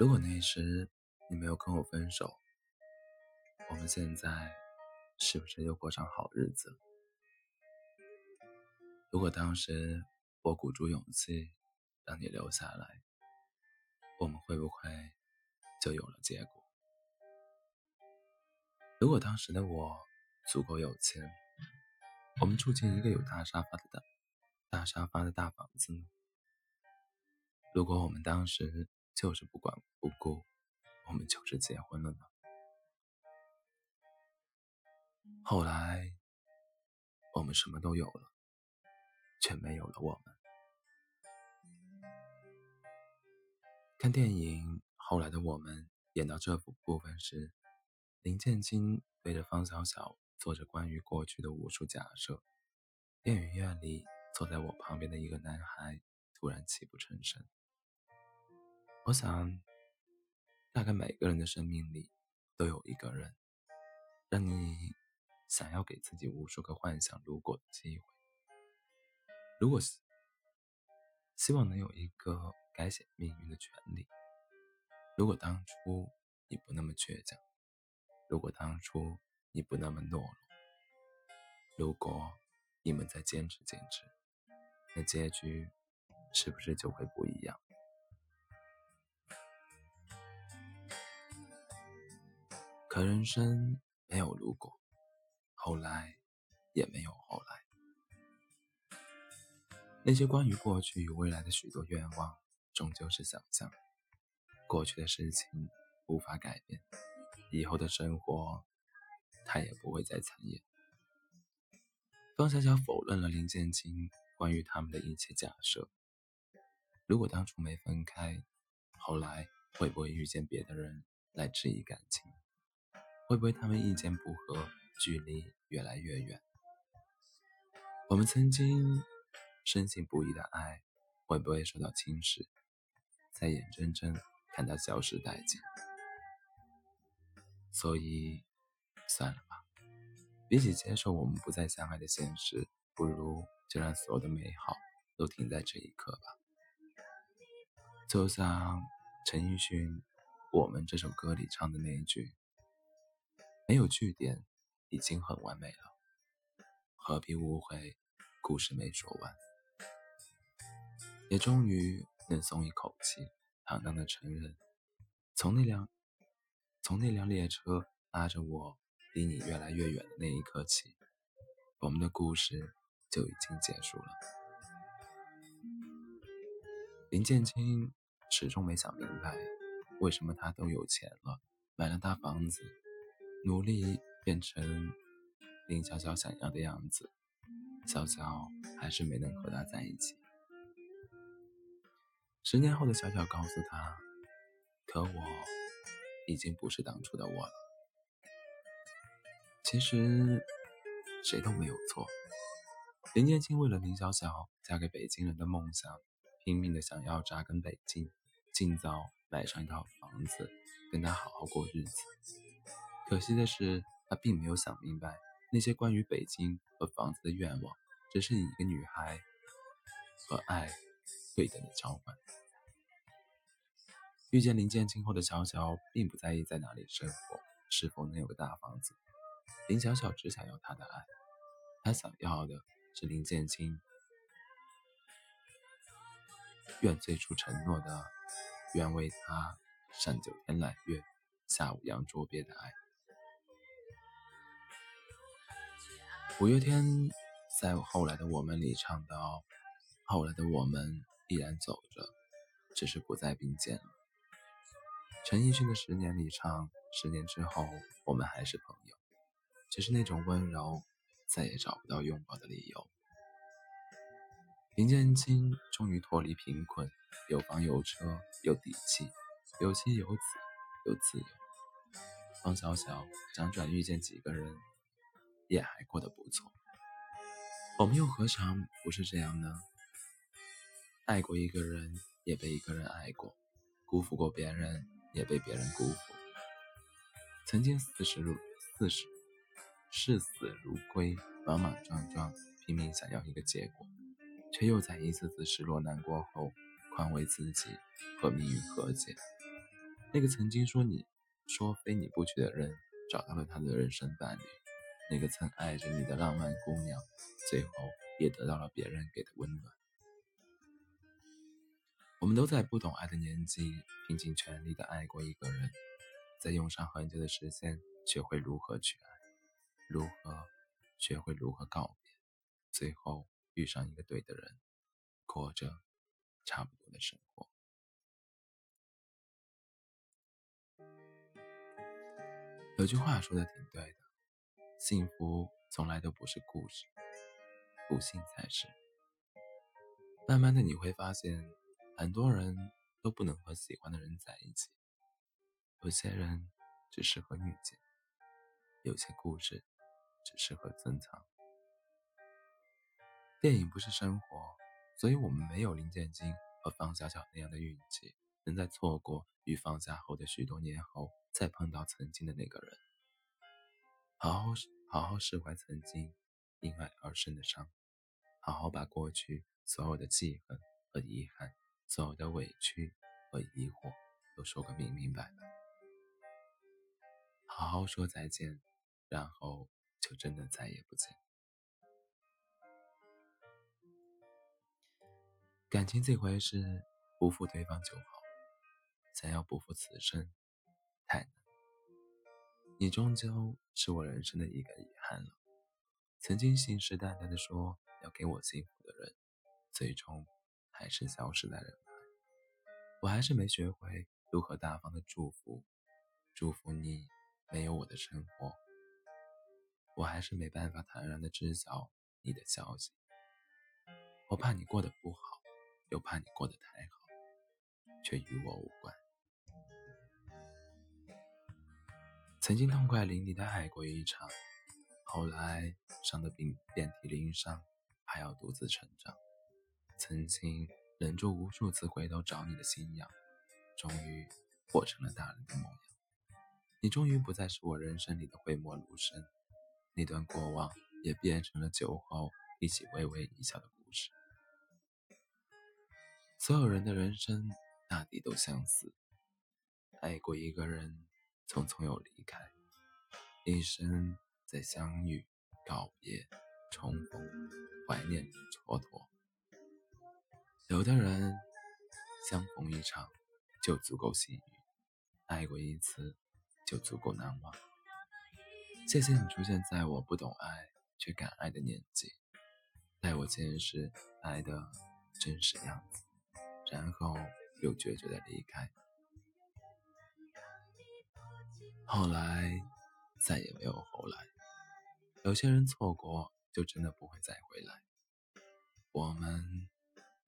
如果那时你没有跟我分手，我们现在是不是又过上好日子？如果当时我鼓足勇气让你留下来，我们会不会就有了结果？如果当时的我足够有钱，我们住进一个有大沙发的大大沙发的大房子呢？如果我们当时就是不管不顾，我们就是结婚了呢？后来我们什么都有了，却没有了我们。看电影《后来的我们》演到这部分时，林建清对着方小小做着关于过去的无数假设。电影院里坐在我旁边的一个男孩突然泣不成声。我想，大概每个人的生命里都有一个人，让你想要给自己无数个幻想如果的机会。如果希望能有一个改写命运的权利，如果当初你不那么倔强，如果当初你不那么懦弱，如果你们再坚持坚持，那结局是不是就会不一样？可人生没有如果，后来也没有后来。那些关于过去与未来的许多愿望，终究是想象。过去的事情无法改变，以后的生活，他也不会再参演。方小小否认了林建清关于他们的一切假设。如果当初没分开，后来会不会遇见别的人来质疑感情？会不会他们意见不合，距离越来越远？我们曾经深信不疑的爱，会不会受到侵蚀，在眼睁睁看它消失殆尽？所以，算了吧。比起接受我们不再相爱的现实，不如就让所有的美好都停在这一刻吧。就像陈奕迅《我们》这首歌里唱的那一句。没有句点，已经很完美了，何必误会故事没说完？也终于能松一口气，坦荡的承认，从那辆从那辆列车拉着我离你越来越远的那一刻起，我们的故事就已经结束了。林建清始终没想明白，为什么他都有钱了，买了大房子。努力变成林小小想要的样子，小小还是没能和他在一起。十年后的小小告诉他：“可我已经不是当初的我了。”其实谁都没有错。林建清为了林小小嫁给北京人的梦想，拼命的想要扎根北京，尽早买上一套房子，跟他好好过日子。可惜的是，他并没有想明白，那些关于北京和房子的愿望，只是一个女孩和爱对等的交换。遇见林建清后的小小，并不在意在哪里生活，是否能有个大房子。林小小只想要他的爱，他想要的是林建清愿最初承诺的，愿为他上九天揽月，下五洋捉鳖的爱。五月天在后来的我们里唱到：“后来的我们依然走着，只是不再并肩了。”陈奕迅的《十年》里唱：“十年之后，我们还是朋友，只是那种温柔再也找不到拥抱的理由。”林建清终于脱离贫困，有房有车有底气，有妻有子有自由。方小小辗转遇见几个人。也还过得不错，我们又何尝不是这样呢？爱过一个人，也被一个人爱过；辜负过别人，也被别人辜负。曾经视死如视死视死如归，莽莽撞撞，拼命想要一个结果，却又在一次次失落难过后，宽慰自己和命运和解。那个曾经说你说非你不娶的人，找到了他的人生伴侣；那个曾爱着你的浪漫姑娘，最后也得到了别人给的温暖。我们都在不懂爱的年纪，拼尽全力的爱过一个人，在用上很久的时间，学会如何去爱，如何学会如何告别，最后遇上一个对的人，过着差不多的生活。有句话说的挺对的，幸福从来都不是故事，不幸才是。慢慢的你会发现。很多人都不能和喜欢的人在一起，有些人只适合遇见，有些故事只适合珍藏。电影不是生活，所以我们没有林建金和方小小那样的运气，能在错过与放下后的许多年后，再碰到曾经的那个人。好好好好释怀曾经因爱而生的伤，好好把过去所有的记恨和遗憾。所有的委屈和疑惑都说个明明白白，好好说再见，然后就真的再也不见。感情这回事，不负对方就好，想要不负此生，太难。你终究是我人生的一个遗憾了。曾经信誓旦旦的说要给我幸福的人，最终。还是消失在人海，我还是没学会如何大方的祝福，祝福你没有我的生活。我还是没办法坦然的知晓你的消息，我怕你过得不好，又怕你过得太好，却与我无关。曾经痛快淋漓的爱过一场，后来伤得比遍体鳞伤还要独自成长。曾经忍住无数次回头找你的信仰，终于活成了大人的模样。你终于不再是我人生里的讳莫如深，那段过往也变成了酒后一起微微一笑的故事。所有人的人生大抵都相似，爱过一个人，匆匆又离开，一生在相遇、告别、重逢、怀念里蹉跎。有的人相逢一场就足够幸运，爱过一次就足够难忘。谢谢你出现在我不懂爱却敢爱的年纪，带我见识爱的真实样子，然后又决绝的离开。后来再也没有后来。有些人错过就真的不会再回来。我们。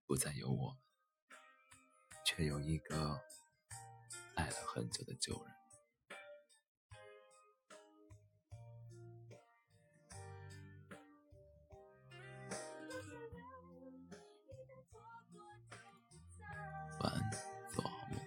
不再有我们，却有一个爱了很久的旧人。